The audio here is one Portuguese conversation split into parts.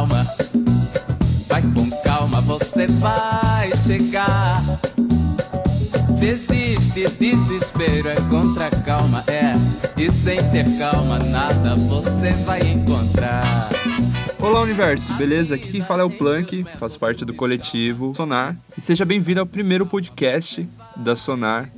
calma. Vai com calma, você vai chegar. Se existe desespero, é contra calma, é. E sem ter calma, nada você vai encontrar. Olá, universo, beleza? Aqui quem fala é o Plank, faço parte do coletivo Sonar. E seja bem-vindo ao primeiro podcast da Sonar,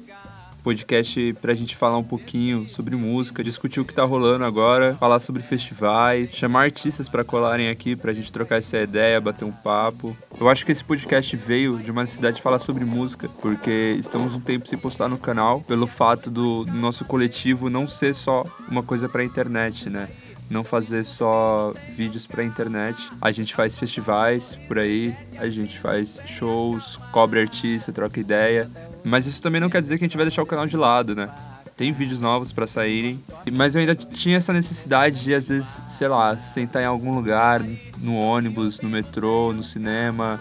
podcast pra gente falar um pouquinho sobre música, discutir o que tá rolando agora, falar sobre festivais, chamar artistas para colarem aqui pra gente trocar essa ideia, bater um papo. Eu acho que esse podcast veio de uma necessidade de falar sobre música, porque estamos um tempo sem postar no canal, pelo fato do nosso coletivo não ser só uma coisa pra internet, né? não fazer só vídeos pra internet. A gente faz festivais por aí, a gente faz shows, cobre artista, troca ideia. Mas isso também não quer dizer que a gente vai deixar o canal de lado, né? Tem vídeos novos para saírem, mas eu ainda tinha essa necessidade de às vezes, sei lá, sentar em algum lugar, no ônibus, no metrô, no cinema,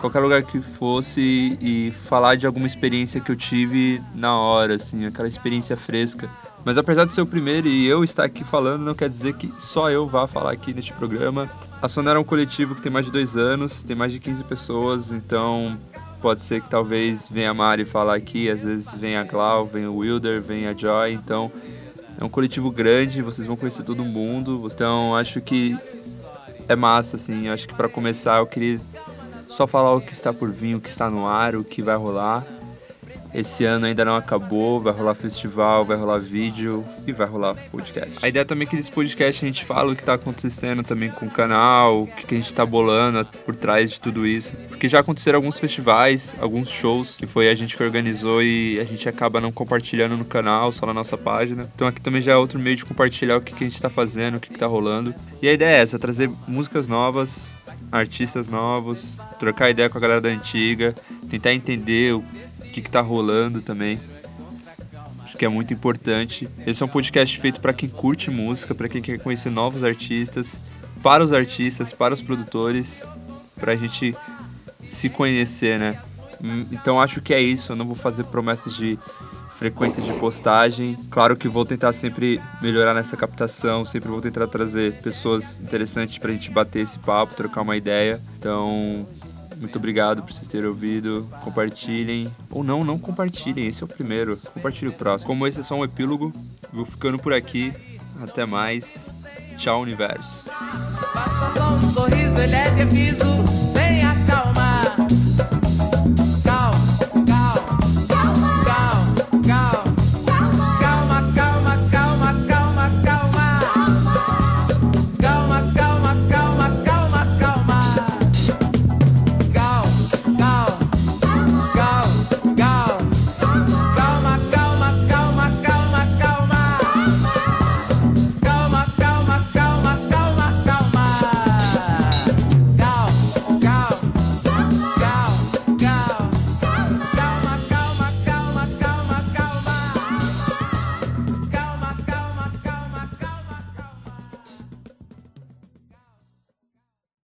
qualquer lugar que fosse e falar de alguma experiência que eu tive na hora, assim, aquela experiência fresca. Mas apesar de ser o primeiro e eu estar aqui falando, não quer dizer que só eu vá falar aqui neste programa. A Sonora é um coletivo que tem mais de dois anos, tem mais de 15 pessoas, então pode ser que talvez venha a Mari falar aqui, às vezes vem a Glau, vem o Wilder, vem a Joy, então é um coletivo grande, vocês vão conhecer todo mundo, então acho que é massa, assim, acho que para começar eu queria só falar o que está por vir, o que está no ar, o que vai rolar. Esse ano ainda não acabou, vai rolar festival, vai rolar vídeo e vai rolar podcast. A ideia também é que nesse podcast a gente fala o que está acontecendo também com o canal, o que, a gente está bolando por trás de tudo isso. Porque já aconteceram alguns festivais, alguns shows que foi a gente que organizou e a gente acaba não compartilhando no canal, só na nossa página. Então aqui também já é outro meio de compartilhar o que, a gente está fazendo, o que, está rolando. E a ideia é essa, trazer músicas novas, artistas novos, trocar ideia com a galera da antiga, tentar entender o que, que tá rolando também. Acho que é muito importante. Esse é um podcast feito para quem curte música, para quem quer conhecer novos artistas, para os artistas, para os produtores, para a gente se conhecer, né? Hum, então acho que é isso. Eu não vou fazer promessas de frequência de postagem. Claro que vou tentar sempre melhorar nessa captação, sempre vou tentar trazer pessoas interessantes para a gente bater esse papo, trocar uma ideia. Então, muito obrigado por vocês terem ouvido. Compartilhem. Ou não, não compartilhem. Esse é o primeiro. Compartilhe o próximo. Como esse é só um epílogo, vou ficando por aqui. Até mais. Tchau, universo.